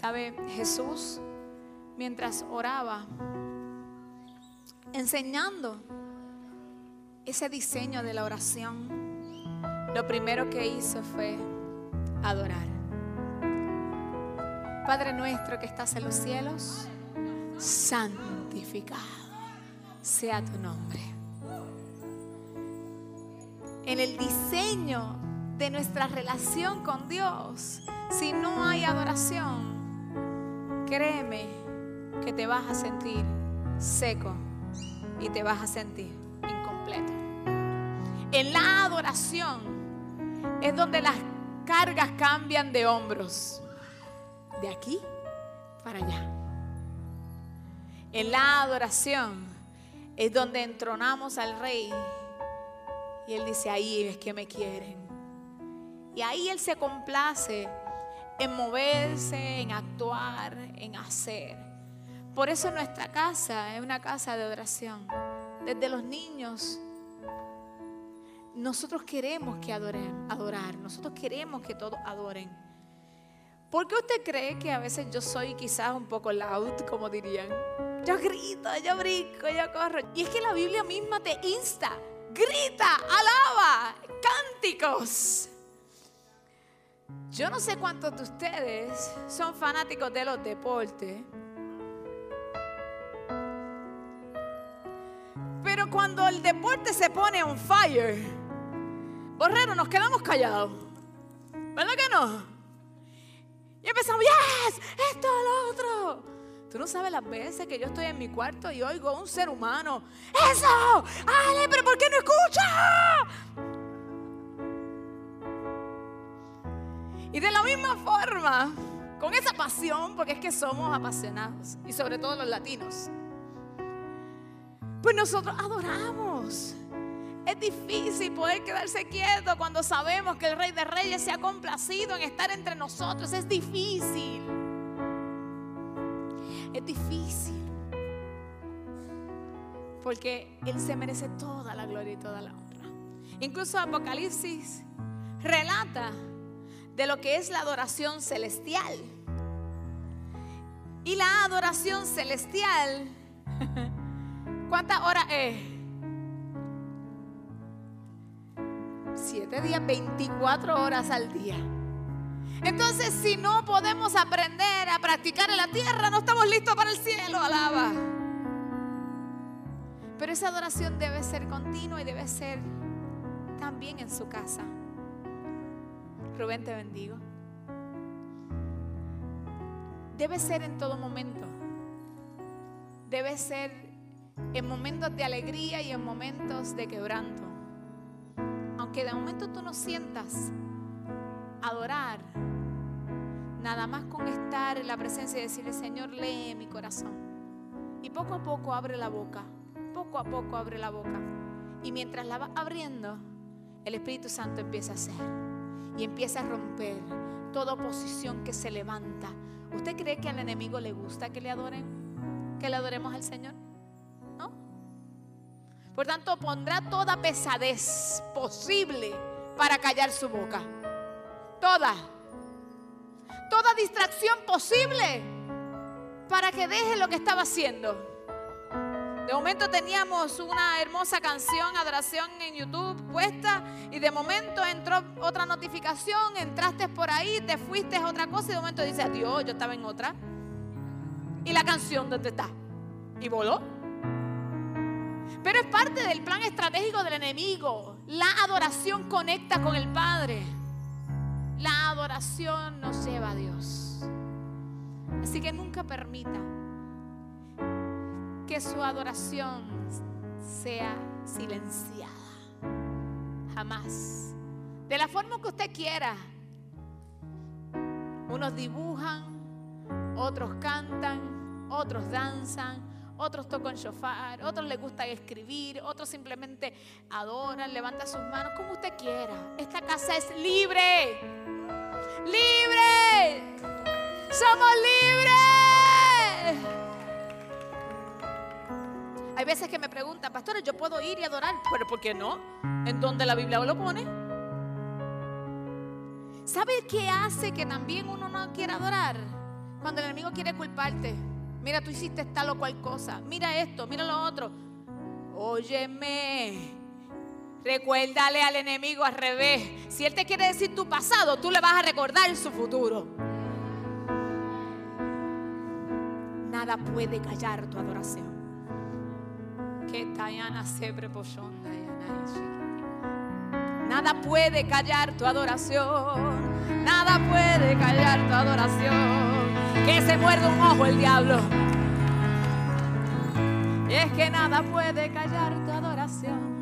¿Sabe? Jesús, mientras oraba, enseñando ese diseño de la oración, lo primero que hizo fue adorar. Padre nuestro que estás en los cielos, santificado sea tu nombre. En el diseño de nuestra relación con Dios, si no hay adoración, créeme que te vas a sentir seco y te vas a sentir incompleto. En la adoración es donde las cargas cambian de hombros, de aquí para allá. En la adoración es donde entronamos al rey y él dice, ahí es que me quieren. Y ahí él se complace en moverse, en actuar, en hacer. Por eso nuestra casa es una casa de adoración. Desde los niños, nosotros queremos que adoren, adorar. Nosotros queremos que todos adoren. ¿Por qué usted cree que a veces yo soy quizás un poco loud, como dirían? Yo grito, yo brinco, yo corro. Y es que la Biblia misma te insta. Grita, alaba, cánticos. Yo no sé cuántos de ustedes son fanáticos de los deportes. Pero cuando el deporte se pone on fire, borrero, nos quedamos callados. ¿Verdad que no? Y empezamos, yes, esto, lo otro. Tú no sabes las veces que yo estoy en mi cuarto y oigo a un ser humano, eso, Ale, pero ¿por qué no escucha? Y de la misma forma, con esa pasión, porque es que somos apasionados, y sobre todo los latinos, pues nosotros adoramos. Es difícil poder quedarse quieto cuando sabemos que el Rey de Reyes se ha complacido en estar entre nosotros. Es difícil. Es difícil. Porque Él se merece toda la gloria y toda la honra. Incluso Apocalipsis relata de lo que es la adoración celestial. Y la adoración celestial, ¿cuántas horas es? Siete días, 24 horas al día. Entonces, si no podemos aprender a practicar en la tierra, no estamos listos para el cielo, alaba. Pero esa adoración debe ser continua y debe ser también en su casa. Rubén, te bendigo. Debe ser en todo momento. Debe ser en momentos de alegría y en momentos de quebranto. Aunque de momento tú no sientas adorar, nada más con estar en la presencia y decirle, Señor, lee mi corazón. Y poco a poco abre la boca, poco a poco abre la boca. Y mientras la va abriendo, el Espíritu Santo empieza a hacer y empieza a romper toda oposición que se levanta. ¿Usted cree que al enemigo le gusta que le adoren? ¿Que le adoremos al Señor? ¿No? Por tanto, pondrá toda pesadez posible para callar su boca. Toda. Toda distracción posible para que deje lo que estaba haciendo. De momento teníamos una hermosa canción, adoración en YouTube puesta y de momento entró otra notificación, entraste por ahí, te fuiste a otra cosa y de momento dices, adiós, yo estaba en otra. ¿Y la canción dónde está? Y voló. Pero es parte del plan estratégico del enemigo. La adoración conecta con el Padre. La adoración nos lleva a Dios. Así que nunca permita su adoración sea silenciada. Jamás. De la forma que usted quiera. Unos dibujan, otros cantan, otros danzan, otros tocan shofar, otros les gusta escribir, otros simplemente adoran, levantan sus manos, como usted quiera. Esta casa es libre. Libre. Somos libres. Veces que me preguntan, pastores, yo puedo ir y adorar, pero ¿por qué no? ¿En dónde la Biblia lo pone? ¿Sabe qué hace que también uno no quiera adorar? Cuando el enemigo quiere culparte, mira, tú hiciste tal o cual cosa, mira esto, mira lo otro. Óyeme, recuérdale al enemigo al revés. Si él te quiere decir tu pasado, tú le vas a recordar su futuro. Nada puede callar tu adoración. Nada puede callar tu adoración. Nada puede callar tu adoración. Que se muerde un ojo el diablo. Y es que nada puede callar tu adoración.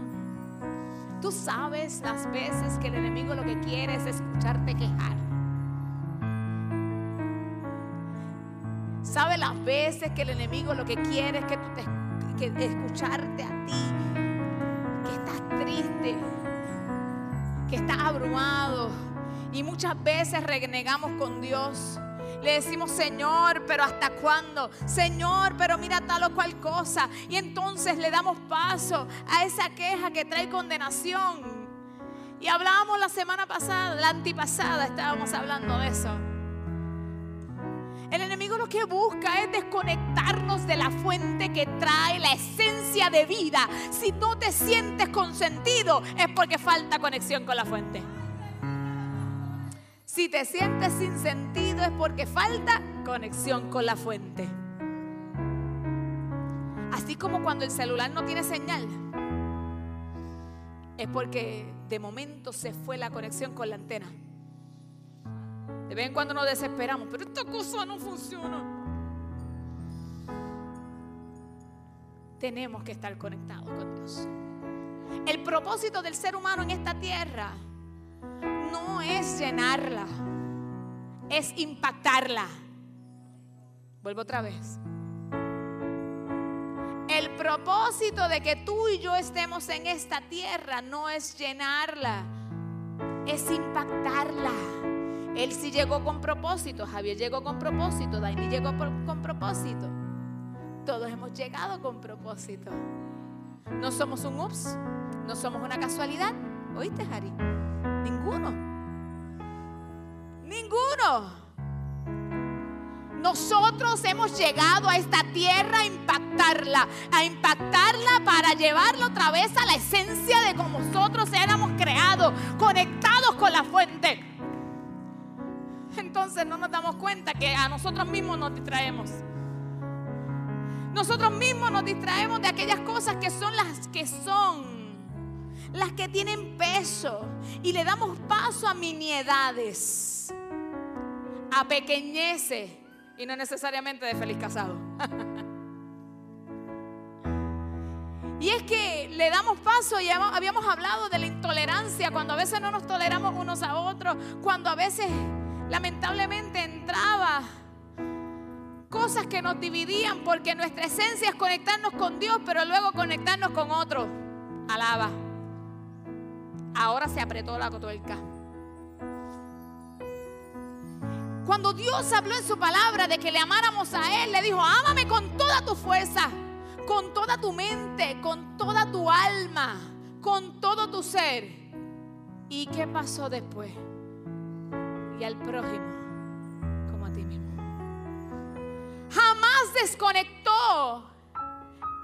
Tú sabes las veces que el enemigo lo que quiere es escucharte quejar. Sabes las veces que el enemigo lo que quiere es que tú te, que escucharte a ti, que estás triste, que estás abrumado y muchas veces renegamos con Dios. Le decimos, Señor, pero ¿hasta cuándo? Señor, pero mira tal o cual cosa. Y entonces le damos paso a esa queja que trae condenación. Y hablábamos la semana pasada, la antipasada, estábamos hablando de eso. El enemigo lo que busca es desconectarnos de la fuente que trae la esencia de vida. Si no te sientes consentido es porque falta conexión con la fuente. Si te sientes sin sentido es porque falta conexión con la fuente. Así como cuando el celular no tiene señal, es porque de momento se fue la conexión con la antena. De vez en cuando nos desesperamos, pero esta cosa no funciona. Tenemos que estar conectados con Dios. El propósito del ser humano en esta tierra no es llenarla, es impactarla. Vuelvo otra vez. El propósito de que tú y yo estemos en esta tierra no es llenarla, es impactarla. Él sí llegó con propósito, Javier llegó con propósito, Daini llegó con propósito. Todos hemos llegado con propósito. No somos un ups, no somos una casualidad. ¿Oíste, Harry? Ninguno. Ninguno. Nosotros hemos llegado a esta tierra a impactarla, a impactarla para llevarla otra vez a la esencia de como nosotros éramos creados, conectados con la fuente. Entonces no nos damos cuenta que a nosotros mismos nos distraemos. Nosotros mismos nos distraemos de aquellas cosas que son las que son las que tienen peso y le damos paso a miniedades, a pequeñeces y no necesariamente de feliz casado. y es que le damos paso, y habíamos hablado de la intolerancia, cuando a veces no nos toleramos unos a otros, cuando a veces lamentablemente entraba cosas que nos dividían porque nuestra esencia es conectarnos con Dios, pero luego conectarnos con otro. Alaba. Ahora se apretó la cotuerca. Cuando Dios habló en su palabra de que le amáramos a Él, le dijo, ámame con toda tu fuerza, con toda tu mente, con toda tu alma, con todo tu ser. ¿Y qué pasó después? Y al prójimo como a ti mismo. Jamás desconectó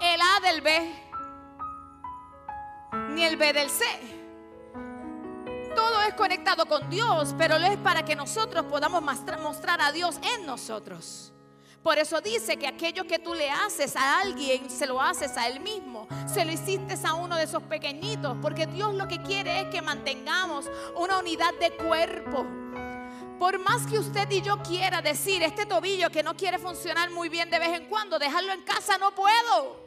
el A del B, ni el B del C todo es conectado con Dios, pero lo es para que nosotros podamos mostrar a Dios en nosotros. Por eso dice que aquello que tú le haces a alguien, se lo haces a él mismo. Se lo hiciste a uno de esos pequeñitos, porque Dios lo que quiere es que mantengamos una unidad de cuerpo. Por más que usted y yo quiera decir, este tobillo que no quiere funcionar muy bien de vez en cuando, dejarlo en casa no puedo.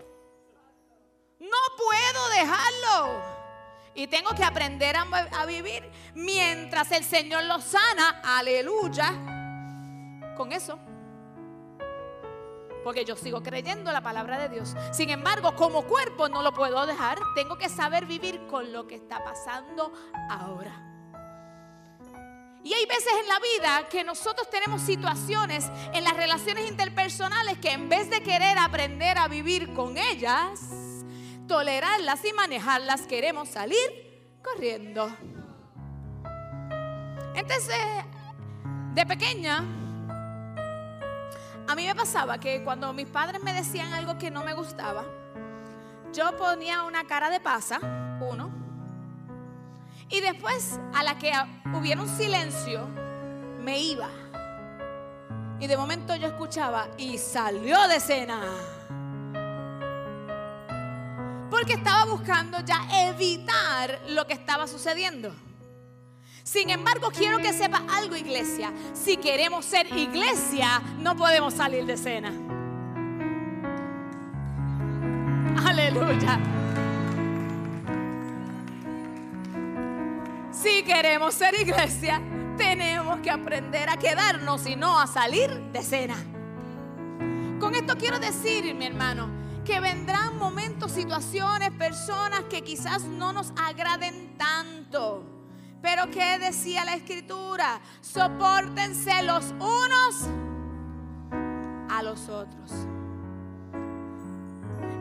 No puedo dejarlo. Y tengo que aprender a, vivir mientras el Señor lo sana. Aleluya. Con eso. Porque yo sigo creyendo la palabra de Dios. Sin embargo, como cuerpo no lo puedo dejar. Tengo que saber vivir con lo que está pasando ahora. Y hay veces en la vida que nosotros tenemos situaciones en las relaciones interpersonales que en vez de querer aprender a vivir con ellas, tolerarlas y manejarlas, queremos salir corriendo. Entonces, de pequeña, A mí me pasaba que cuando mis padres me decían algo que no me gustaba, yo ponía una cara de pasa, uno, y después a la que hubiera un silencio, me iba. Y de momento yo escuchaba y salió de cena. Porque estaba buscando ya evitar lo que estaba sucediendo. Sin embargo, quiero que sepa algo, iglesia. Si queremos ser iglesia, no podemos salir de cena. Aleluya. Si queremos ser iglesia, tenemos que aprender a quedarnos y no a salir de cena. Con esto quiero decir, mi hermano, que vendrán momentos, situaciones, personas que quizás no nos agraden tanto. Pero ¿qué decía la escritura? Sopórtense los unos a los otros.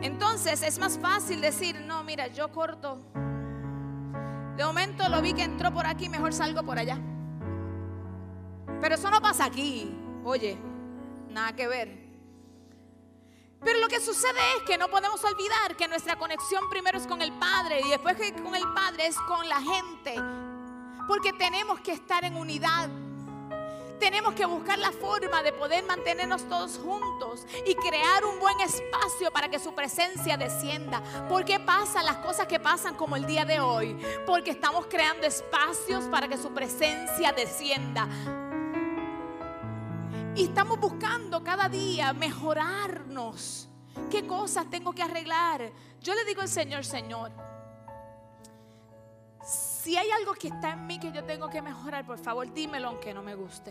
Entonces es más fácil decir, no, mira, yo corto. De momento lo vi que entró por aquí, mejor salgo por allá. Pero eso no pasa aquí. Oye, nada que ver. Pero lo que sucede es que no podemos olvidar que nuestra conexión primero es con el Padre y después que con el Padre es con la gente. Porque tenemos que estar en unidad. Tenemos que buscar la forma de poder mantenernos todos juntos y crear un buen espacio para que su presencia descienda. ¿Por qué pasan las cosas que pasan como el día de hoy? Porque estamos creando espacios para que su presencia descienda. Y estamos buscando cada día mejorarnos. ¿Qué cosas tengo que arreglar? Yo le digo al Señor, Señor, si hay algo que está en mí que yo tengo que mejorar, por favor dímelo aunque no me guste.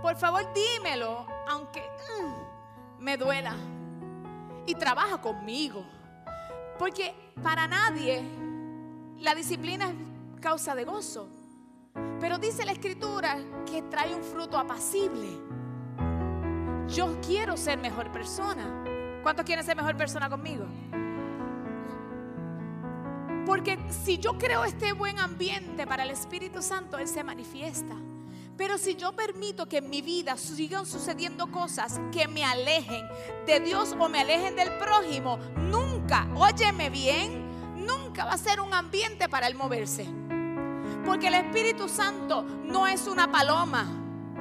Por favor dímelo aunque mm, me duela. Y trabaja conmigo. Porque para nadie la disciplina es causa de gozo. Pero dice la escritura que trae un fruto apacible. Yo quiero ser mejor persona. ¿Cuántos quieren ser mejor persona conmigo? Porque si yo creo este buen ambiente para el Espíritu Santo, Él se manifiesta. Pero si yo permito que en mi vida sigan sucediendo cosas que me alejen de Dios o me alejen del prójimo, nunca, óyeme bien, nunca va a ser un ambiente para Él moverse. Porque el Espíritu Santo no es una paloma.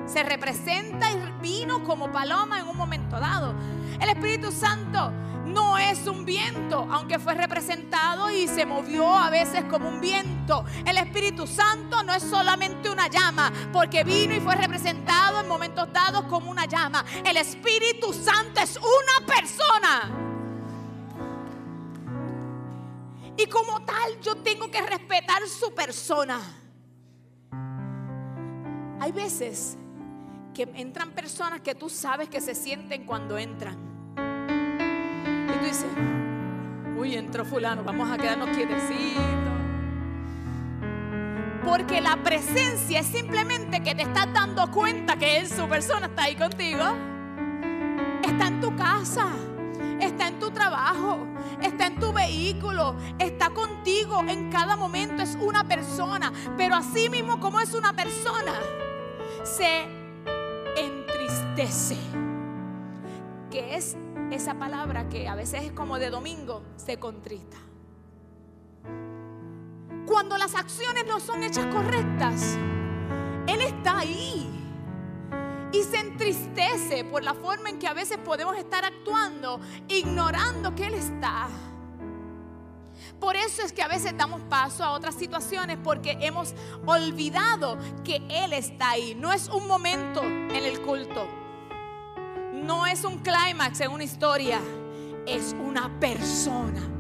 Se representa y vino como paloma en un momento dado. El Espíritu Santo no es un viento, aunque fue representado y se movió a veces como un viento. El Espíritu Santo no es solamente una llama, porque vino y fue representado en momentos dados como una llama. El Espíritu Santo es una persona. Y como tal yo tengo que respetar su persona. Hay veces que entran personas que tú sabes que se sienten cuando entran. Tú dices, uy, entró fulano, vamos a quedarnos quietecitos. Porque la presencia es simplemente que te estás dando cuenta que él, su persona, está ahí contigo. Está en tu casa está en tu trabajo, está en tu vehículo, está contigo en cada momento, es una persona. Pero así mismo como es una persona, se entristece. Que es esa palabra que a veces es como de domingo, se contrista. Cuando las acciones no son hechas correctas, Él está ahí y se entristece por la forma en que a veces podemos estar actuando, ignorando que Él está. Por eso es que a veces damos paso a otras situaciones porque hemos olvidado que Él está ahí. No es un momento en el culto. No es un clímax en una historia. Es una persona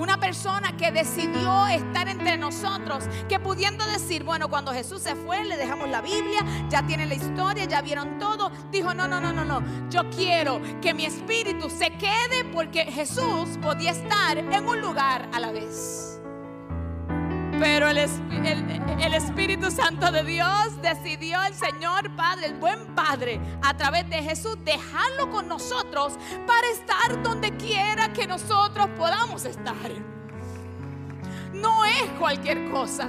una persona que decidió estar entre nosotros, que pudiendo decir, bueno, cuando Jesús se fue, le dejamos la Biblia, ya tienen la historia, ya vieron todo, dijo, no, no, no, no, no, yo quiero que mi espíritu se quede porque Jesús podía estar en un lugar a la vez. Pero el, Espíritu Santo de Dios decidió el Señor Padre, el buen Padre, a través de Jesús, dejarlo con nosotros para estar donde quiera que nosotros podamos estar. No es cualquier cosa.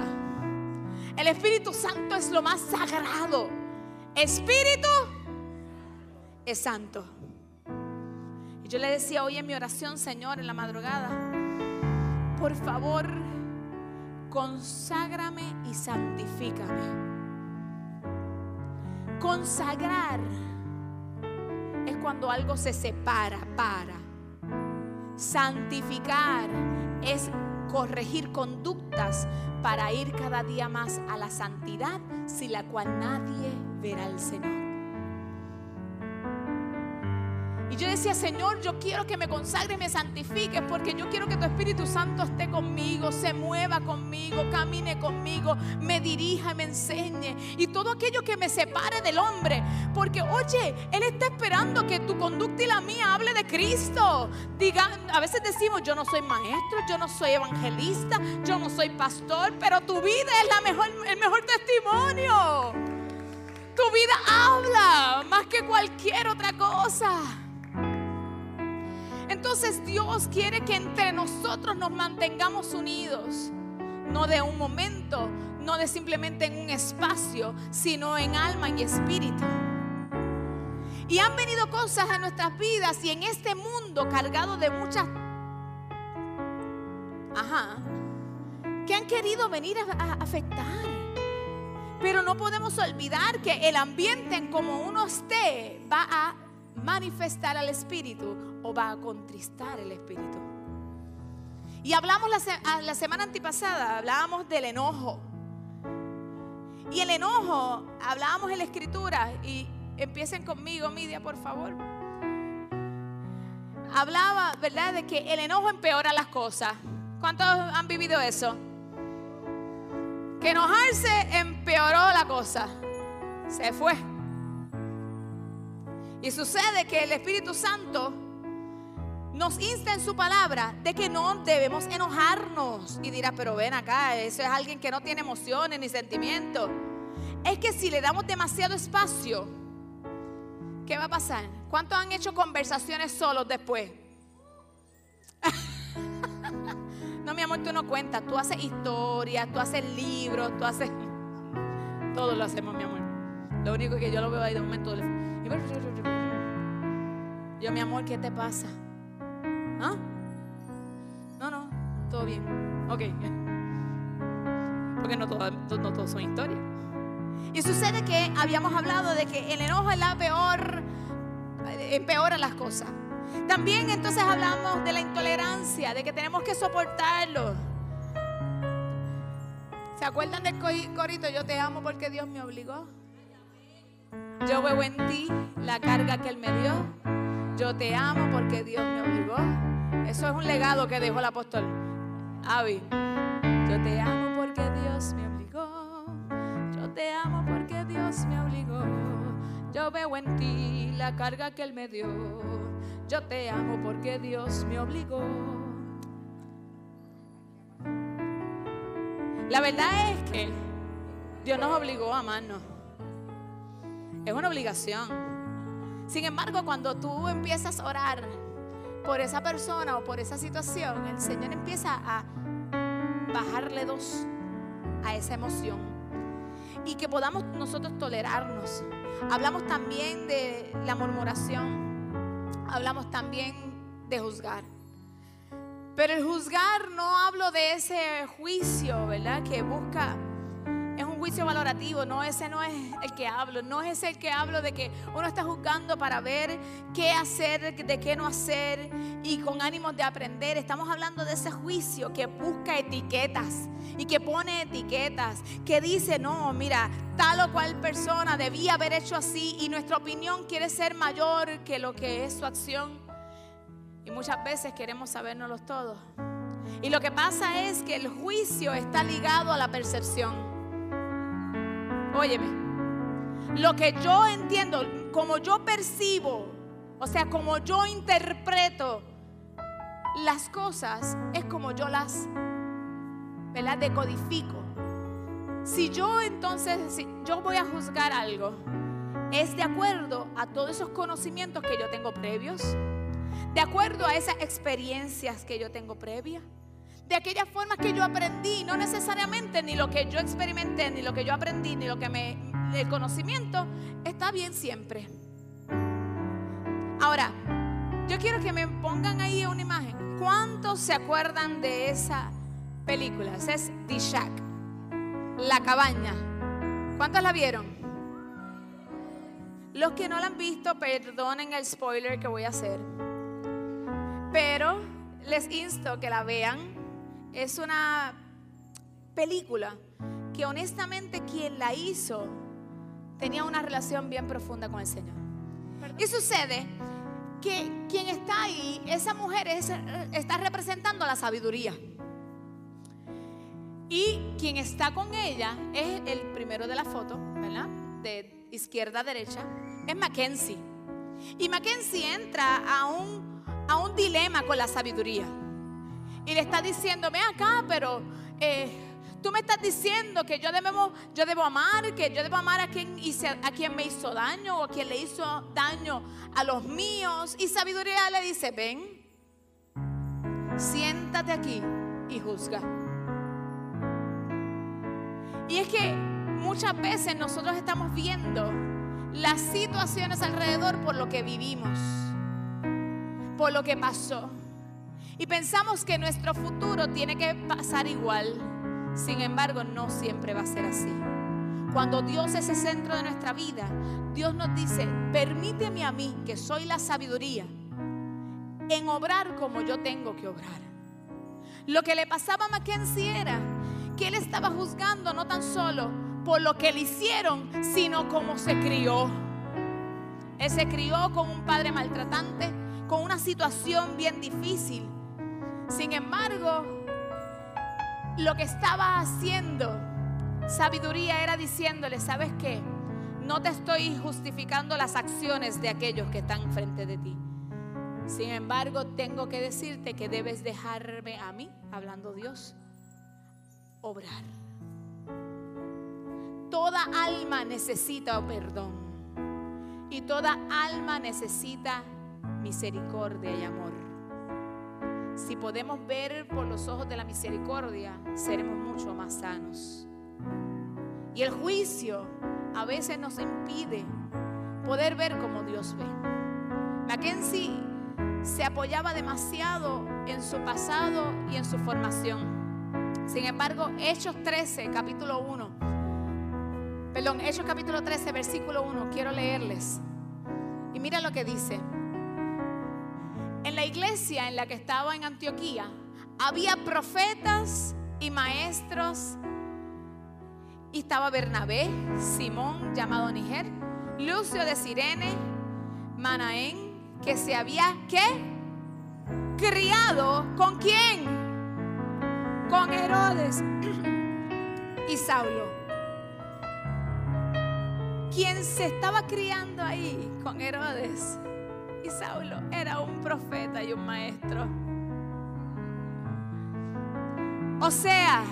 El Espíritu Santo es lo más sagrado. Espíritu es santo. Y yo le decía hoy en mi oración, Señor, en la madrugada, por favor, conságrame y santifícame. Consagrar es cuando algo se separa para. Santificar es corregir conductas para ir cada día más a la santidad sin la cual nadie verá al Señor. Y yo decía, Señor, yo quiero que me consagre y me santifiques porque yo quiero que tu Espíritu Santo esté conmigo, se mueva conmigo, camine conmigo, me dirija, me enseñe. Y todo aquello que me separe del hombre. Porque, oye, Él está esperando que tu conducta y la mía hable de Cristo. Digan, a veces decimos, yo no soy maestro, yo no soy evangelista, yo no soy pastor, pero tu vida es la mejor, el mejor testimonio. Tu vida habla más que cualquier otra cosa. Entonces Dios quiere que entre nosotros nos mantengamos unidos, no de un momento, no de simplemente en un espacio, sino en alma y espíritu. Y han venido cosas a nuestras vidas y en este mundo cargado de muchas, ajá, que han querido venir a, afectar. Pero no podemos olvidar que el ambiente en como uno esté va a manifestar al Espíritu o va a contristar el Espíritu. Y hablamos la, semana antipasada, hablábamos del enojo. Y el enojo, hablábamos en la escritura, y empiecen conmigo, Midia, por favor. Hablaba, ¿verdad?, de que el enojo empeora las cosas. ¿Cuántos han vivido eso? Que enojarse empeoró la cosa. Se fue. Y sucede que el Espíritu Santo nos insta en su palabra de que no debemos enojarnos. Y dirá, pero ven acá, eso es alguien que no tiene emociones ni sentimientos. Es que si le damos demasiado espacio, ¿qué va a pasar? ¿Cuántos han hecho conversaciones solos después? no, mi amor, tú no cuentas. Tú haces historias, tú haces libros, tú haces... Todo lo hacemos, mi amor. Lo único que yo lo veo ahí de momento. Yo, mi amor, ¿qué te pasa? ¿Ah? No, no, todo bien. Ok. Porque no todos no son historias. Y sucede que habíamos hablado de que el enojo es la peor, eh, empeora las cosas. También entonces hablamos de la intolerancia, de que tenemos que soportarlo. ¿Se acuerdan del corito? Yo te amo porque Dios me obligó. Yo veo en ti la carga que Él me dio. Yo te amo porque Dios me obligó. Eso es un legado que dejó el apóstol Avi. Yo te amo porque Dios me obligó. Yo te amo porque Dios me obligó. Yo veo en ti la carga que Él me dio. Yo te amo porque Dios me obligó. La verdad es que Dios nos obligó a amarnos. Es una obligación. Sin embargo, cuando tú empiezas a orar por esa persona o por esa situación, el Señor empieza a bajarle dos a esa emoción y que podamos nosotros tolerarnos. Hablamos también de la murmuración, hablamos también de juzgar. Pero el juzgar no hablo de ese juicio, ¿verdad? Que busca juicio valorativo, no, ese no es el que hablo, no es el que hablo de que uno está juzgando para ver qué hacer, de qué no hacer y con ánimos de aprender. Estamos hablando de ese juicio que busca etiquetas y que pone etiquetas, que dice, no, mira, tal o cual persona debía haber hecho así y nuestra opinión quiere ser mayor que lo que es su acción. Y muchas veces queremos sabernos todos. Y lo que pasa es que el juicio está ligado a la percepción. Óyeme, lo que yo entiendo, como yo percibo, o sea, como yo interpreto las cosas, es como yo las, ¿verdad? Decodifico. Si yo entonces, si yo voy a juzgar algo, es de acuerdo a todos esos conocimientos que yo tengo previos, de acuerdo a esas experiencias que yo tengo previas de aquellas formas que yo aprendí, no necesariamente ni lo que yo experimenté, ni lo que yo aprendí, ni lo que me el conocimiento, está bien siempre. Ahora, yo quiero que me pongan ahí una imagen. ¿Cuántos se acuerdan de esa película? Esa es The Shack, La Cabaña. ¿Cuántos la vieron? Los que no la han visto, perdonen el spoiler que voy a hacer. Pero les insto que la vean. Es una película que honestamente quien la hizo tenía una relación bien profunda con el Señor. Y sucede que quien está ahí, esa mujer está representando la sabiduría. Y quien está con ella es el primero de la foto, ¿verdad? De izquierda a derecha, es Mackenzie. Y Mackenzie entra a un, a un dilema con la sabiduría. Y le está diciendo, ve acá, pero eh, tú me estás diciendo que yo debo, yo debo amar, que yo debo amar a quien, hice, a quien me hizo daño o a quien le hizo daño a los míos. Y sabiduría le dice, ven, siéntate aquí y juzga. Y es que muchas veces nosotros estamos viendo las situaciones alrededor por lo que vivimos, por lo que pasó. Y pensamos que nuestro futuro tiene que pasar igual. Sin embargo, no siempre va a ser así. Cuando Dios es el centro de nuestra vida, Dios nos dice, permíteme a mí, que soy la sabiduría, en obrar como yo tengo que obrar. Lo que le pasaba a Mackenzie era que él estaba juzgando no tan solo por lo que le hicieron, sino como se crió. Él se crió con un padre maltratante, con una situación bien difícil. Sin embargo, lo que estaba haciendo sabiduría era diciéndole, ¿sabes qué? No te estoy justificando las acciones de aquellos que están frente de ti. Sin embargo, tengo que decirte que debes dejarme a mí, hablando Dios, obrar. Toda alma necesita perdón y toda alma necesita misericordia y amor. Si podemos ver por los ojos de la misericordia, seremos mucho más sanos. Y el juicio a veces nos impide poder ver como Dios ve. Mackenzie se apoyaba demasiado en su pasado y en su formación. Sin embargo, Hechos 13, capítulo 1, perdón, Hechos capítulo 13, versículo 1, quiero leerles. Y mira lo que dice. En la iglesia en la que estaba en Antioquía, había profetas y maestros. Estaba Bernabé, Simón, llamado Niger, Lucio de Sirene, Manaén, que se había. Criado, ¿con quién? Con Herodes y Saulo. Quien se estaba criando ahí con Herodes y Saulo era un profeta y un maestro. O sea,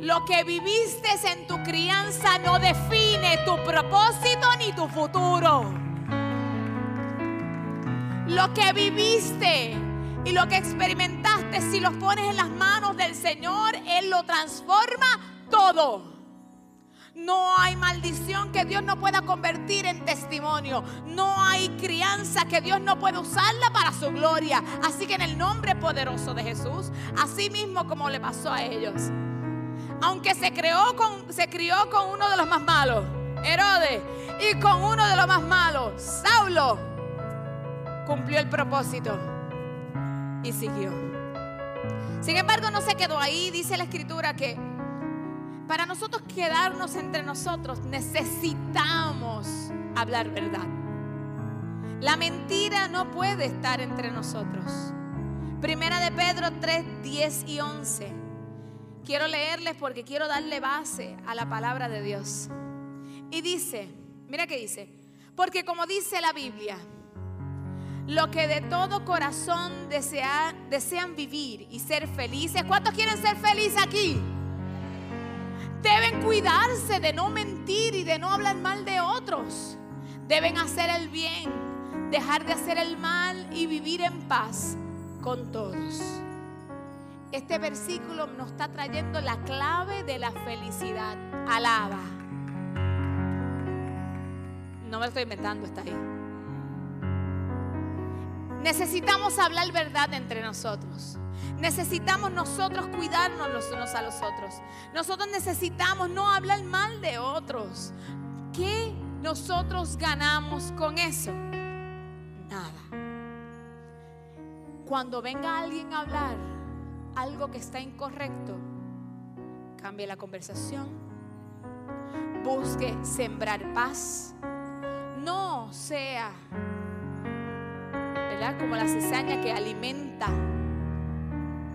lo que viviste en tu crianza no define tu propósito ni tu futuro. Lo que viviste y lo que experimentaste, si los pones en las manos del Señor, Él lo transforma todo. No hay maldición que Dios no pueda convertir en testimonio. No hay crianza que Dios no pueda usarla para su gloria. Así que en el nombre poderoso de Jesús, así mismo como le pasó a ellos. Aunque se, creó con, se crió con uno de los más malos, Herodes, y con uno de los más malos, Saulo, cumplió el propósito y siguió. Sin embargo, no se quedó ahí. Dice la escritura que para nosotros quedarnos entre nosotros necesitamos hablar verdad. La mentira no puede estar entre nosotros. Primera de Pedro 3, 10 y 11. Quiero leerles porque quiero darle base a la palabra de Dios. Y dice, mira qué dice, porque como dice la Biblia, lo que de todo corazón desean vivir y ser felices. ¿Cuántos quieren ser felices aquí? Deben cuidarse de no mentir y de no hablar mal de otros. Deben hacer el bien, dejar de hacer el mal y vivir en paz con todos. Este versículo nos está trayendo la clave de la felicidad. Alaba. No me lo estoy inventando, está ahí. Necesitamos hablar verdad entre nosotros. Necesitamos nosotros cuidarnos los unos a los otros. Nosotros necesitamos no hablar mal de otros. ¿Qué nosotros ganamos con eso? Nada. Cuando venga alguien a hablar algo que está incorrecto, cambie la conversación. Busque sembrar paz. No sea como la cizaña que alimenta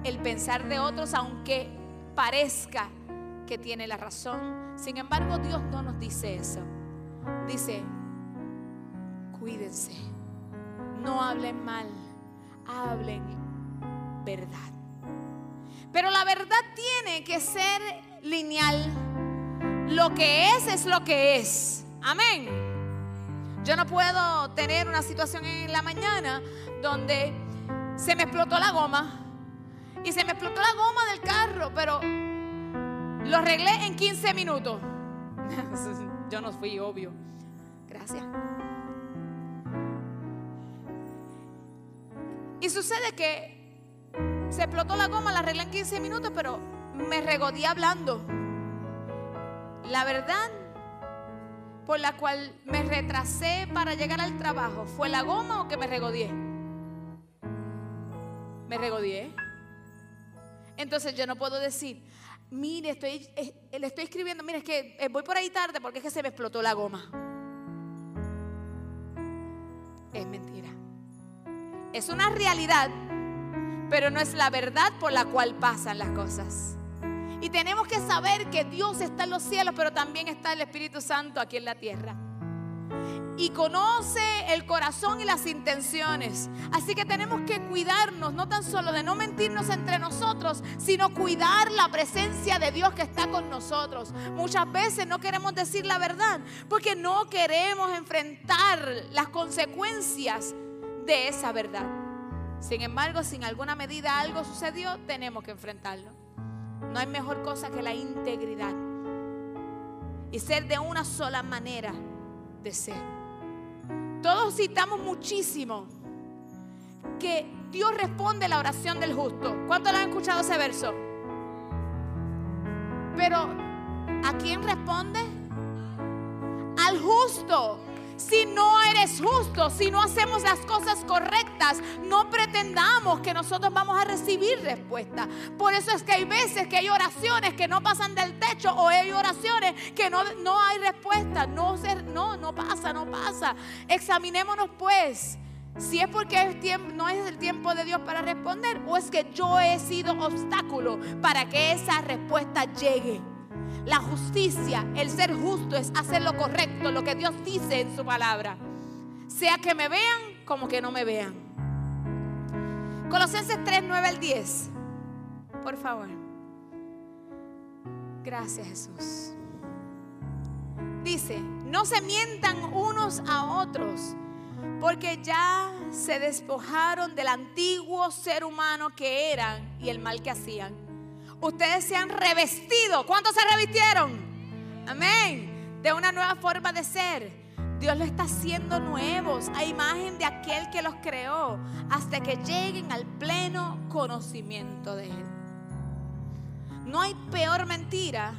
el pensar de otros, aunque parezca que tiene la razón. Sin embargo, Dios no nos dice eso. Dice, cuídense, no hablen mal, hablen verdad. Pero la verdad tiene que ser lineal. Lo que es es lo que es. Amén. Yo no puedo tener una situación en la mañana donde se me explotó la goma y se me explotó la goma del carro, pero lo arreglé en 15 minutos. Yo no fui obvio. Gracias. Y sucede que se explotó la goma, la arreglé en 15 minutos, pero me regodí hablando. La verdad por la cual me retrasé para llegar al trabajo, ¿fue la goma o que me regodié? Me regodié. Entonces yo no puedo decir, mire, estoy, eh, le estoy escribiendo, mire, es que eh, voy por ahí tarde porque es que se me explotó la goma. Es mentira. Es una realidad, pero no es la verdad por la cual pasan las cosas. Y tenemos que saber que Dios está en los cielos, pero también está el Espíritu Santo aquí en la tierra. Y conoce el corazón y las intenciones. Así que tenemos que cuidarnos, no tan solo de no mentirnos entre nosotros, sino cuidar la presencia de Dios que está con nosotros. Muchas veces no queremos decir la verdad porque no queremos enfrentar las consecuencias de esa verdad. Sin embargo, si en alguna medida algo sucedió, tenemos que enfrentarlo. No hay mejor cosa que la integridad y ser de una sola manera de ser. Todos citamos muchísimo que Dios responde la oración del justo. ¿Cuántos lo han escuchado ese verso? Pero ¿a quién responde? Al justo si no eres justo, si no hacemos las cosas correctas, no pretendamos que nosotros vamos a recibir respuesta. Por eso es que hay veces que hay oraciones que no pasan del techo o hay oraciones que no, no hay respuesta. No, no, no pasa, no pasa. Examinémonos pues. Si es porque no es el tiempo de Dios para responder o es que yo he sido obstáculo para que esa respuesta llegue. La justicia, el ser justo es hacer lo correcto, lo que Dios dice en su palabra. Sea que me vean como que no me vean. Colosenses 3, 9 al 10. Por favor. Gracias Jesús. Dice, no se mientan unos a otros, porque ya se despojaron del antiguo ser humano que eran y el mal que hacían ustedes se han revestido. ¿Cuántos se revistieron? Amén. De una nueva forma de ser. Dios lo está haciendo nuevos a imagen de aquel que los creó hasta que lleguen al pleno conocimiento de Él. No hay peor mentira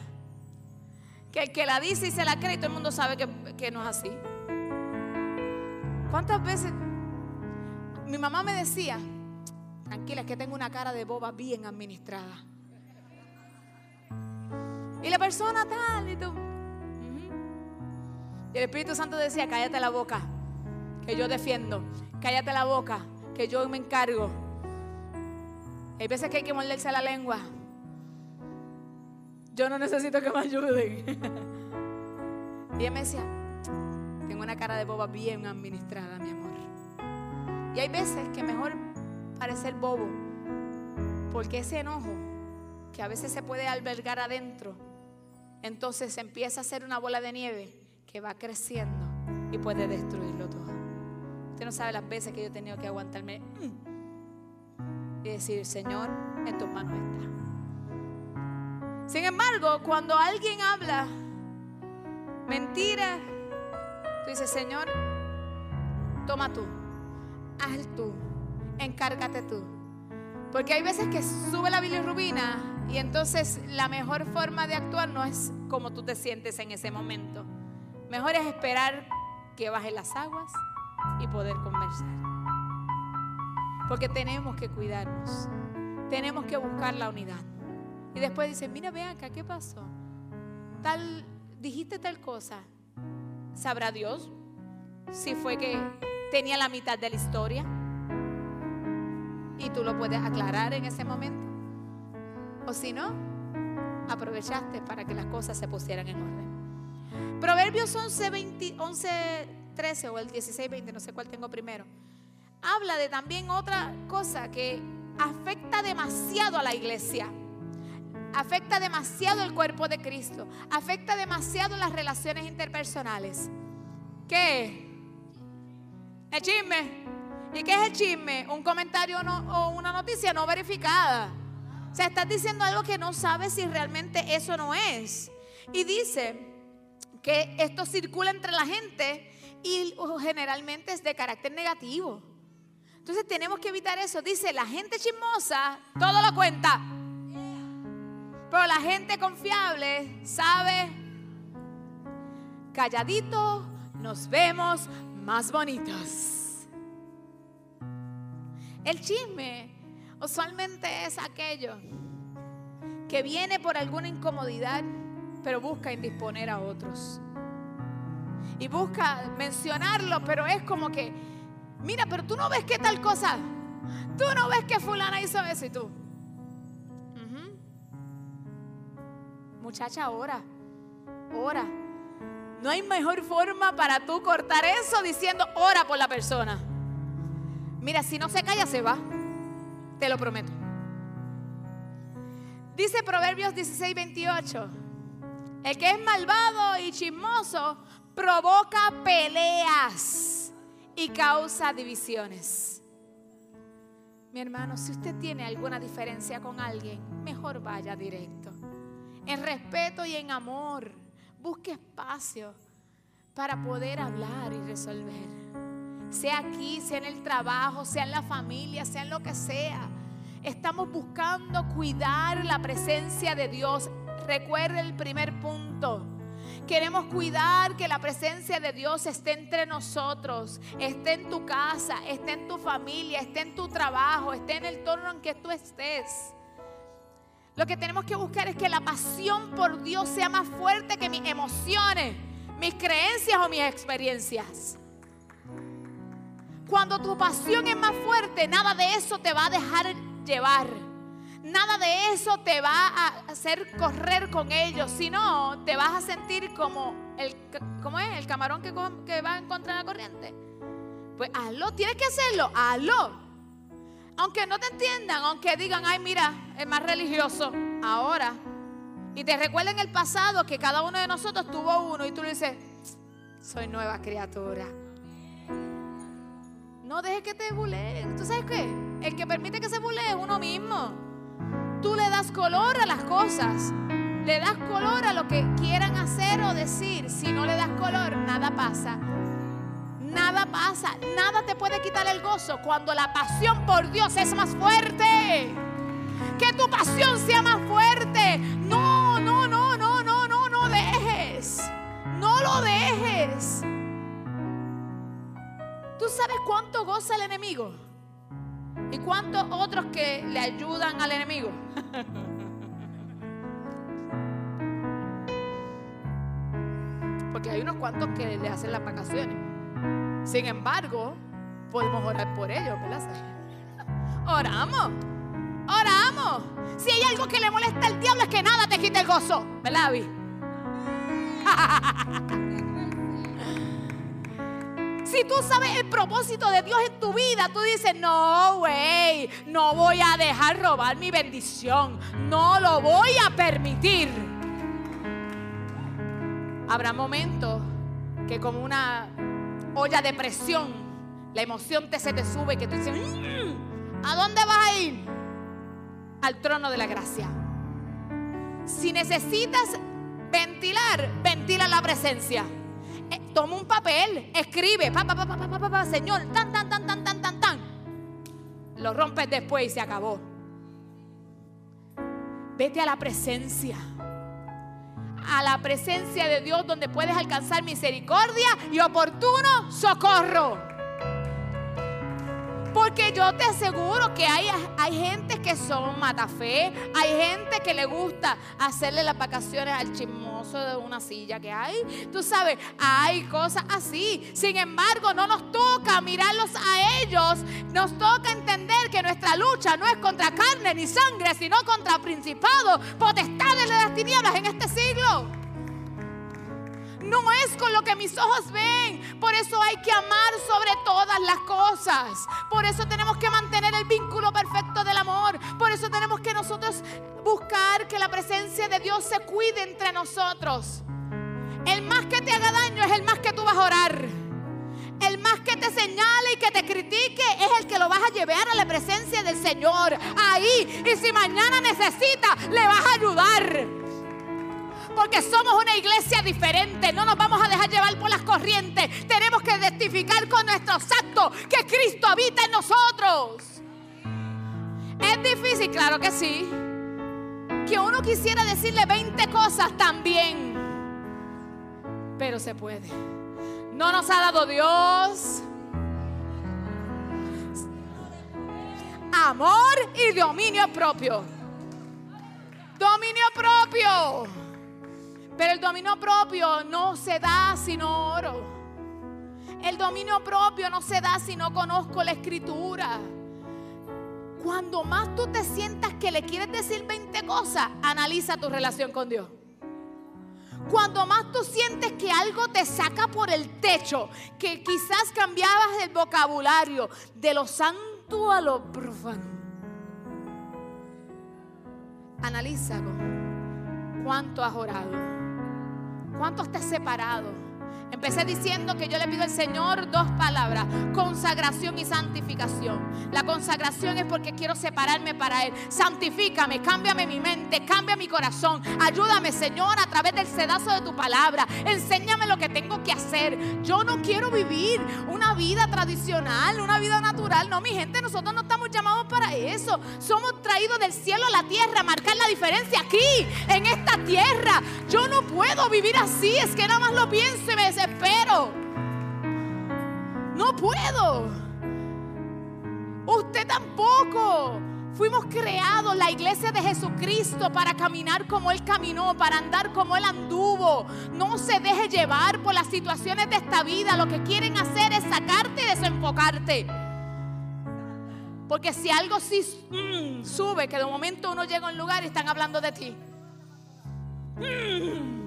que el que la dice y se la cree y todo el mundo sabe que, que no es así. ¿Cuántas veces mi mamá me decía, tranquila, es que tengo una cara de boba bien administrada? Y la persona tal, y tú. Y el Espíritu Santo decía, cállate la boca, que yo defiendo. Cállate la boca, que yo me encargo. Hay veces que hay que morderse la lengua. Yo no necesito que me ayuden. y ella me decía, tengo una cara de boba bien administrada, mi amor. Y hay veces que mejor parecer bobo, porque ese enojo que a veces se puede albergar adentro, entonces empieza a ser una bola de nieve que va creciendo y puede destruirlo todo. Usted no sabe las veces que yo he tenido que aguantarme mm, y decir, Señor, en tus manos está. Sin embargo, cuando alguien habla mentira, dices, Señor, toma tú, haz tú, encárgate tú. Porque hay veces que sube la bilirrubina y entonces la mejor forma de actuar no es como tú te sientes en ese momento. Mejor es esperar que bajen las aguas y poder conversar. Porque tenemos que cuidarnos. Tenemos que buscar la unidad. Y después dice, mira, ve acá, ¿qué pasó? Tal, dijiste tal cosa. ¿Sabrá Dios si fue que tenía la mitad de la historia? Y tú lo puedes aclarar en ese momento. O si no, aprovechaste para que las cosas se pusieran en orden. Proverbios 11, 20, 11 13 o el 16, 20, no sé cuál tengo primero. Habla de también otra cosa que afecta demasiado a la iglesia. Afecta demasiado el cuerpo de Cristo. Afecta demasiado las relaciones interpersonales. ¿Qué? El chisme. ¿Y qué es el chisme? Un comentario o una noticia no verificada. O sea, estás diciendo algo que no sabes si realmente eso no es. Y dice que esto circula entre la gente y generalmente es de carácter negativo. Entonces tenemos que evitar eso. Dice, la gente chismosa todo lo cuenta. Pero la gente confiable sabe, calladito nos vemos más bonitos. El chisme usualmente es aquello que viene por alguna incomodidad, pero busca indisponer a otros. Y busca mencionarlo, pero es como que Mira, pero tú no ves que tal cosa. Tú no ves que fulana hizo eso y tú. Muchacha, ora. Ora. No hay mejor forma para tú cortar eso diciendo ora por la persona. Mira, si no se calla, se va. Te lo prometo. Dice Proverbios 16, 28. El que es malvado y chismoso provoca peleas y causa divisiones. Mi hermano, si usted tiene alguna diferencia con alguien, mejor vaya directo. En respeto y en amor, busque espacio para poder hablar y resolver. Sea aquí, sea en el trabajo, sea en la familia, sea en lo que sea. Estamos buscando cuidar la presencia de Dios. Recuerde el primer punto. Queremos cuidar que la presencia de Dios esté entre nosotros, esté en tu casa, esté en tu familia, esté en tu trabajo, esté en el torno en que tú estés. Lo que tenemos que buscar es que la pasión por Dios sea más fuerte que mis emociones, mis creencias o mis experiencias. Cuando tu pasión es más fuerte, nada de eso te va a dejar llevar. Nada de eso te va a hacer correr con ellos, sino te vas a sentir como el, ¿cómo es? el camarón que, que va en contra de la corriente. Pues hazlo, tienes que hacerlo, hazlo. Aunque no te entiendan, aunque digan, ay, mira, es más religioso. Ahora, y te recuerden el pasado que cada uno de nosotros tuvo uno y tú le dices, soy nueva criatura. No dejes que te buleen. ¿Tú sabes qué? El que permite que se bulee es uno mismo. Tú le das color a las cosas. Le das color a lo que quieran hacer o decir. Si no le das color, nada pasa. Nada pasa. Nada te puede quitar el gozo cuando la pasión por Dios es más fuerte. Que tu pasión sea más fuerte. No, no, no, no, no, no, no dejes. No lo dejes. ¿Tú sabes cuánto goza el enemigo? ¿Y cuántos otros que le ayudan al enemigo? Porque hay unos cuantos que le hacen las vacaciones. Sin embargo, podemos orar por ellos, ¿verdad? Oramos, oramos. Si hay algo que le molesta al diablo es que nada te quite el gozo, ¿verdad, Abby? Si tú sabes el propósito de Dios en tu vida, tú dices, no, güey, no voy a dejar robar mi bendición. No lo voy a permitir. Habrá momentos que como una olla de presión, la emoción te se te sube, que tú dices, mm, ¿a dónde vas a ir? Al trono de la gracia. Si necesitas ventilar, ventila la presencia. Eh, toma un papel, escribe, pa, pa, pa, Señor, tan, tan, tan, tan, tan, tan, tan. Lo rompes después y se acabó. Vete a la presencia. A la presencia de Dios donde puedes alcanzar misericordia y oportuno socorro. Porque yo te aseguro que hay, hay gente que son matafé, hay gente que le gusta hacerle las vacaciones al chismoso de una silla que hay. Tú sabes, hay cosas así. Sin embargo, no nos toca mirarlos a ellos. Nos toca entender que nuestra lucha no es contra carne ni sangre, sino contra principados, potestades de las tinieblas en este siglo no es con lo que mis ojos ven. Por eso hay que amar sobre todas las cosas. Por eso tenemos que mantener el vínculo perfecto del amor. Por eso tenemos que nosotros buscar que la presencia de Dios se cuide entre nosotros. El más que te haga daño es el más que tú vas a orar. El más que te señale y que te critique es el que lo vas a llevar a la presencia del Señor. Ahí. Y si mañana necesita, le vas a ayudar porque somos una iglesia diferente. No nos vamos a dejar llevar por las corrientes. Tenemos que identificar con nuestros actos que Cristo habita en nosotros. Es difícil, claro que sí. Que uno quisiera decirle 20 cosas también. Pero se puede. No nos ha dado Dios amor y dominio propio. Dominio propio. Pero el dominio propio no se da si no oro. El dominio propio no se da si no conozco la escritura. Cuando más tú te sientas que le quieres decir 20 cosas, analiza tu relación con Dios. Cuando más tú sientes que algo te saca por el techo, que quizás cambiabas el vocabulario de lo santo a lo profano. Analiza cuánto has orado. ¿Cuánto estás separado? Empecé diciendo que yo le pido al Señor dos palabras, consagración y santificación. La consagración es porque quiero separarme para Él. Santifícame, cámbiame mi mente, cambia mi corazón. Ayúdame, Señor, a través del sedazo de tu palabra. Enséñame lo que tengo que hacer. Yo no quiero vivir una vida tradicional, una vida natural. No, mi gente, nosotros no estamos llamados para eso. Somos traídos del cielo a la tierra, a marcar la diferencia aquí, en esta tierra. Yo no puedo vivir así, es que nada más lo pienso y me desespero. No puedo. Usted tampoco. Fuimos creados, la iglesia de Jesucristo, para caminar como Él caminó, para andar como Él anduvo. No se deje llevar por las situaciones de esta vida. Lo que quieren hacer es sacarte y desenfocarte. Porque si algo sí mm, sube, que de momento uno llega a un lugar y están hablando de ti. Mm.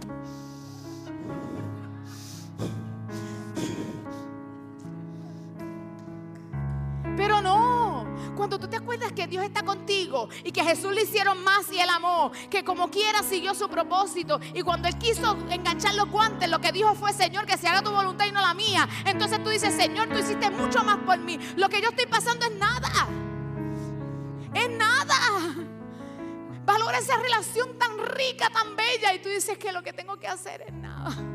Pero no, cuando tú te acuerdas que Dios está contigo y que Jesús le hicieron más y él amó, que como quiera siguió su propósito y cuando él quiso enganchar los guantes, lo que dijo fue, Señor, que se haga tu voluntad y no la mía. Entonces tú dices, Señor, tú hiciste mucho más por mí. Lo que yo estoy pasando es nada. Es nada. Valora esa relación tan rica, tan bella y tú dices que lo que tengo que hacer es nada.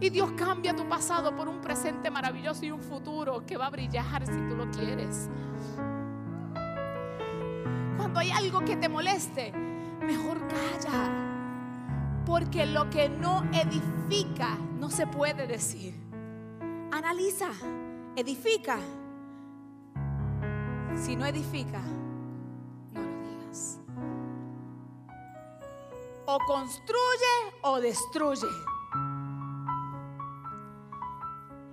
Y Dios cambia tu pasado por un presente maravilloso y un futuro que va a brillar si tú lo quieres. Cuando hay algo que te moleste, mejor calla. Porque lo que no edifica no se puede decir. Analiza, edifica. Si no edifica, no lo digas. O construye o destruye.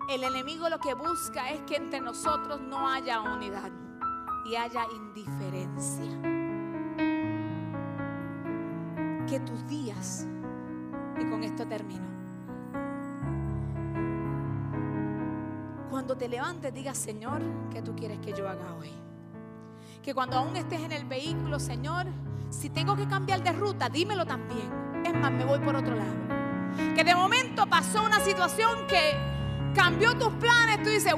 El enemigo lo que busca es que entre nosotros no haya unidad y haya indiferencia. Que tus días, y con esto termino, cuando te levantes digas, Señor, ¿qué tú quieres que yo haga hoy? Que cuando aún estés en el vehículo, Señor, si tengo que cambiar de ruta, dímelo también. Es más, me voy por otro lado. Que de momento pasó una situación que cambió tus planes, tú dices,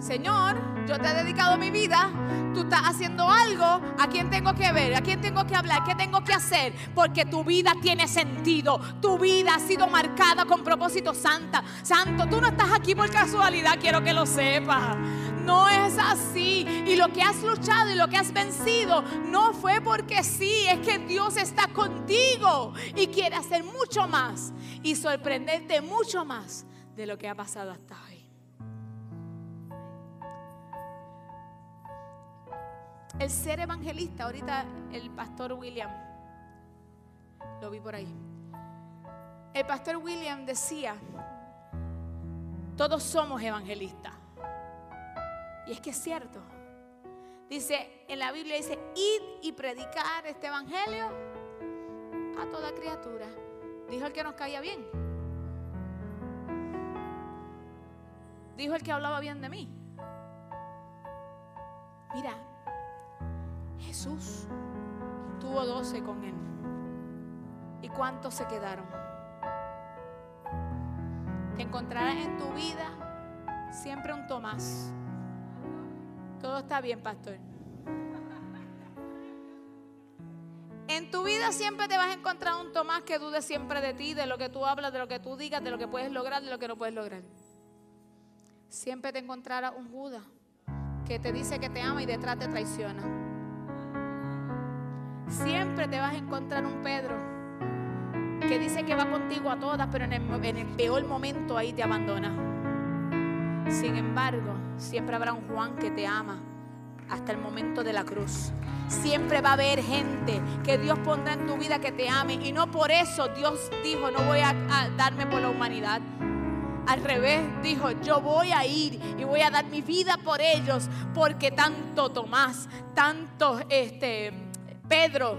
Señor, yo te he dedicado mi vida, tú estás haciendo algo, ¿a quién tengo que ver? ¿A quién tengo que hablar? ¿Qué tengo que hacer? Porque tu vida tiene sentido, tu vida ha sido marcada con propósito santa. Santo, tú no estás aquí por casualidad, quiero que lo sepas. No es así. Y lo que has luchado y lo que has vencido no fue porque sí, es que Dios está contigo y quiere hacer mucho más y sorprenderte mucho más de lo que ha pasado hasta hoy. El ser evangelista, ahorita el pastor William, lo vi por ahí. El pastor William decía, todos somos evangelistas. Y es que es cierto. Dice, en la Biblia dice, id y predicar este evangelio a toda criatura. Dijo el que nos caía bien. Dijo el que hablaba bien de mí. Mira, Jesús tuvo doce con él. ¿Y cuántos se quedaron? Te encontrarás en tu vida siempre un Tomás. Todo está bien, pastor. En tu vida siempre te vas a encontrar un Tomás que dude siempre de ti, de lo que tú hablas, de lo que tú digas, de lo que puedes lograr, de lo que no puedes lograr. Siempre te encontrarás un Judas que te dice que te ama y detrás te traiciona. Siempre te vas a encontrar un Pedro que dice que va contigo a todas, pero en el, peor momento ahí te abandona. Sin embargo, siempre habrá un Juan que te ama hasta el momento de la cruz. Siempre va a haber gente que Dios pondrá en tu vida que te ame. Y no por eso Dios dijo, no voy a darme por la humanidad. Al revés, dijo, yo voy a ir y voy a dar mi vida por ellos, porque tanto Tomás, tanto este, Pedro,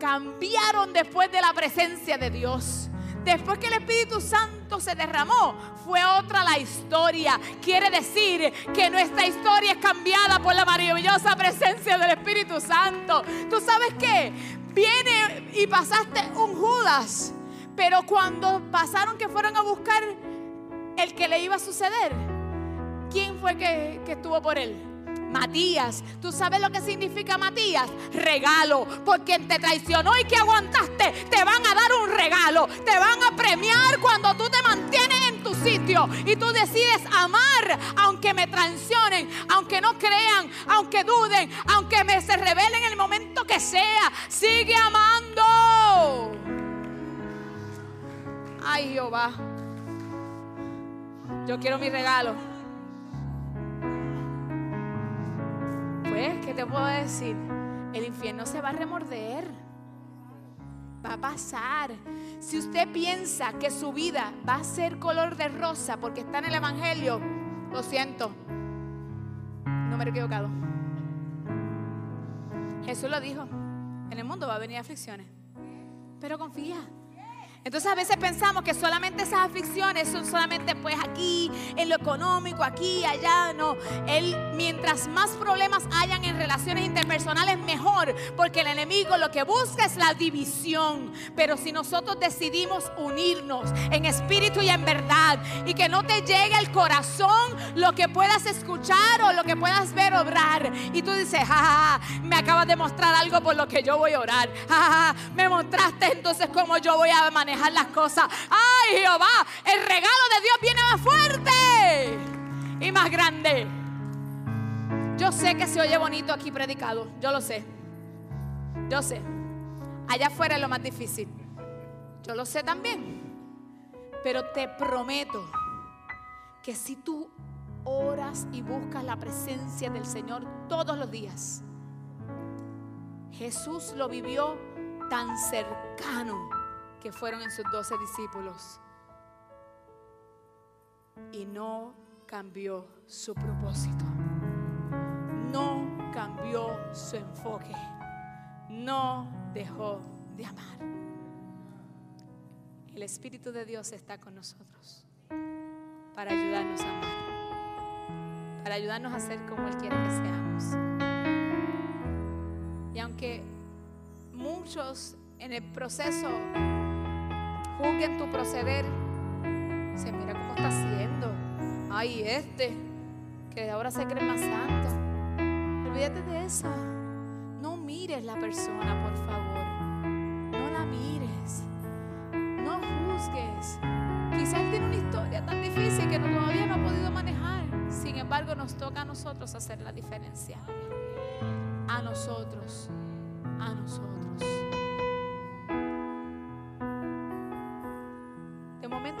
cambiaron después de la presencia de Dios. Después que el Espíritu Santo se derramó, fue otra la historia. Quiere decir que nuestra historia es cambiada por la maravillosa presencia del Espíritu Santo. ¿Tú sabes qué? Viene y pasaste un Judas pero cuando pasaron que fueron a buscar el que le iba a suceder, ¿quién fue que, estuvo por él? Matías. ¿Tú sabes lo que significa Matías? Regalo. Porque te traicionó y que aguantaste, te van a dar un regalo. Te van a premiar cuando tú te mantienes en tu sitio y tú decides amar, aunque me traicionen, aunque no crean, aunque duden, aunque me se revelen en el momento que sea. Sigue amando. Ay, Jehová. Yo quiero mi regalo. Pues, ¿qué te puedo decir? El infierno se va a remorder. Va a pasar. Si usted piensa que su vida va a ser color de rosa porque está en el Evangelio, lo siento. No me he equivocado. Jesús lo dijo. En el mundo va a venir aflicciones. Pero confía. Entonces a veces pensamos que solamente esas aflicciones son solamente pues aquí, en lo económico, aquí, allá. No, Él mientras más problemas hayan en relaciones interpersonales mejor, porque el enemigo lo que busca es la división. Pero si nosotros decidimos unirnos en espíritu y en verdad y que no te llegue al corazón lo que puedas escuchar o lo que puedas ver obrar y tú dices, ja, me acabas de mostrar algo por lo que yo voy a orar. Ja, me mostraste entonces cómo yo voy a manejar las cosas. Ay, Jehová, el regalo de Dios viene más fuerte y más grande. Yo sé que se oye bonito aquí predicado, yo lo sé. Yo sé. Allá afuera es lo más difícil. Yo lo sé también. Pero te prometo que si tú oras y buscas la presencia del Señor todos los días, Jesús lo vivió tan cercano que fueron en sus doce discípulos. Y no cambió su propósito. No cambió su enfoque. No dejó de amar. El Espíritu de Dios está con nosotros para ayudarnos a amar. Para ayudarnos a ser como Él quiere que seamos. Y aunque muchos en el proceso juzguen tu proceder. Se mira cómo está haciendo. Ay, este. que ahora se cree más santo. Olvídate de eso. No mires la persona, por favor. No la mires. No juzgues. Quizás tiene una historia tan difícil que todavía no ha podido manejar. Sin embargo, nos toca a nosotros hacer la diferencia. A nosotros. A nosotros.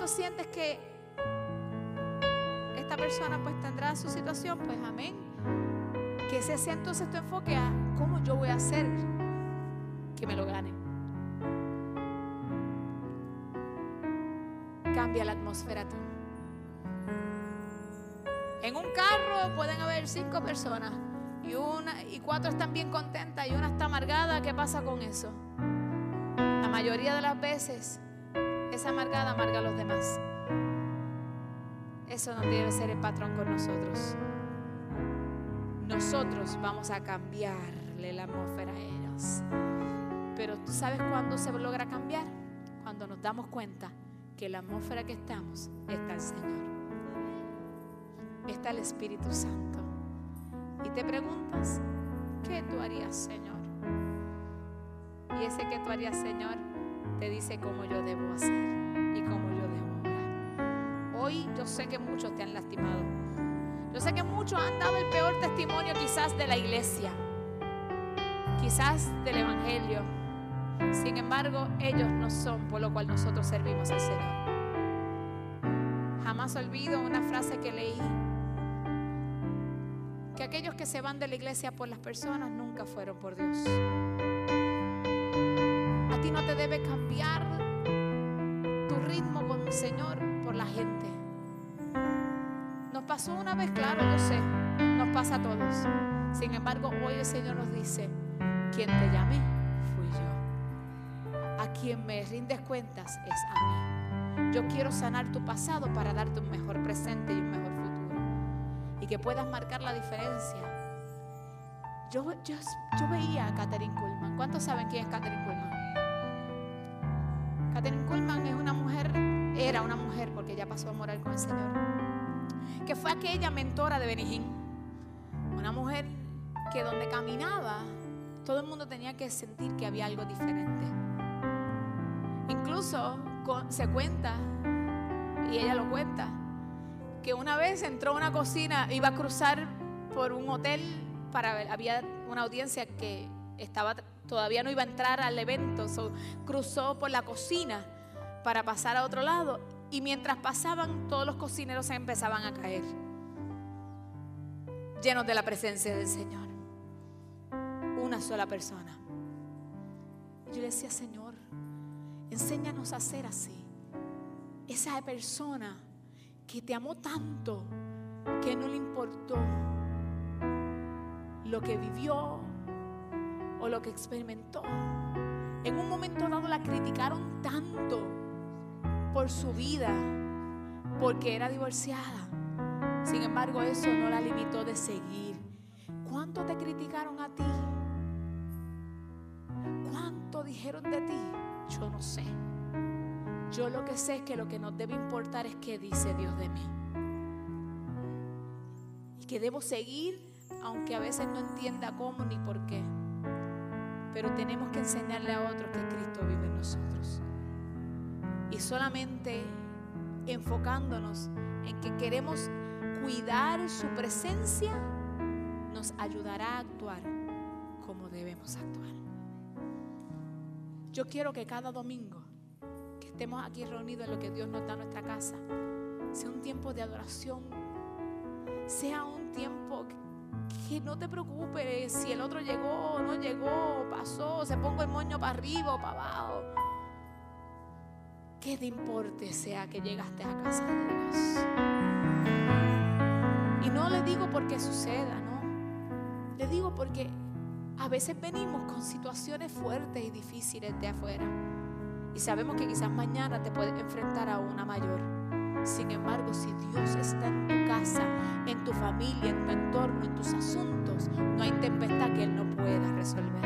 Sientes que esta persona pues tendrá su situación, pues amén. Que ese sea entonces tu enfoque a cómo yo voy a hacer que me lo gane. Cambia la atmósfera tú. En un carro pueden haber cinco personas y, una, y cuatro están bien contentas y una está amargada. ¿Qué pasa con eso? La mayoría de las veces esa amargada amarga a los demás. Eso no debe ser el patrón con nosotros. Nosotros vamos a cambiarle la atmósfera a ellos. Pero tú sabes cuándo se logra cambiar? Cuando nos damos cuenta que la atmósfera que estamos está el Señor. Está el Espíritu Santo. Y te preguntas, ¿qué tú harías, Señor? Y ese que tú harías, Señor, te dice cómo yo debo hacer y cómo yo debo orar. Hoy yo sé que muchos te han lastimado. Yo sé que muchos han dado el peor testimonio quizás de la iglesia, quizás del Evangelio. Sin embargo, ellos no son por lo cual nosotros servimos al Señor. Jamás olvido una frase que leí, que aquellos que se van de la iglesia por las personas nunca fueron por Dios. A ti no te debe cambiar tu ritmo con el Señor por la gente. Nos pasó una vez, claro, yo sé, nos pasa a todos. Sin embargo, hoy el Señor nos dice, quien te llamé fui yo. A quien me rindes cuentas es a mí. Yo quiero sanar tu pasado para darte un mejor presente y un mejor futuro. Y que puedas marcar la diferencia. Yo, yo, yo veía a Catherine Kuhlman. ¿Cuántos saben quién es Catherine Kuhlman? Catherine Kuhlman es una mujer, era una mujer porque ya pasó a morar con el Señor, que fue aquella mentora de Benihín. Una mujer que donde caminaba, todo el mundo tenía que sentir que había algo diferente. Incluso se cuenta, y ella lo cuenta, que una vez entró a una cocina, iba a cruzar por un hotel para había una audiencia que estaba todavía no iba a entrar al evento, cruzó por la cocina para pasar a otro lado y mientras pasaban todos los cocineros se empezaban a caer, llenos de la presencia del Señor. Una sola persona. Yo le decía, Señor, enséñanos a ser así. Esa persona que te amó tanto que no le importó lo que vivió, o lo que experimentó. En un momento dado la criticaron tanto por su vida, porque era divorciada. Sin embargo, eso no la limitó de seguir. ¿Cuánto te criticaron a ti? ¿Cuánto dijeron de ti? Yo no sé. Yo lo que sé es que lo que nos debe importar es qué dice Dios de mí. Y que debo seguir aunque a veces no entienda cómo ni por qué. Pero tenemos que enseñarle a otros que Cristo vive en nosotros. Y solamente enfocándonos en que queremos cuidar su presencia, nos ayudará a actuar como debemos actuar. Yo quiero que cada domingo que estemos aquí reunidos en lo que Dios nos da en nuestra casa, sea un tiempo de adoración, sea un tiempo que no te preocupes si el otro llegó no llegó, pasó, se pongo el moño para arriba o para abajo. ¿Qué te importe sea que llegaste a casa de Dios? Y no le digo porque suceda, no. Le digo porque a veces venimos con situaciones fuertes y difíciles de afuera. Y sabemos que quizás mañana te puedes enfrentar a una mayor. Sin embargo, si Dios está en tu casa, en tu familia, en tu entorno, en tus asuntos, no hay tempestad que Él no pueda resolver.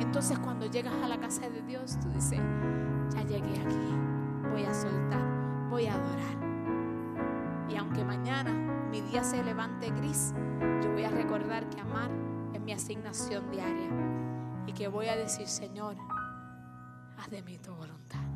Entonces cuando llegas a la casa de Dios, tú dices, ya llegué aquí, voy a soltar, voy a adorar. Y aunque mañana mi día se levante gris, yo voy a recordar que amar es mi asignación diaria y que voy a decir, Señor, haz de mí tu voluntad.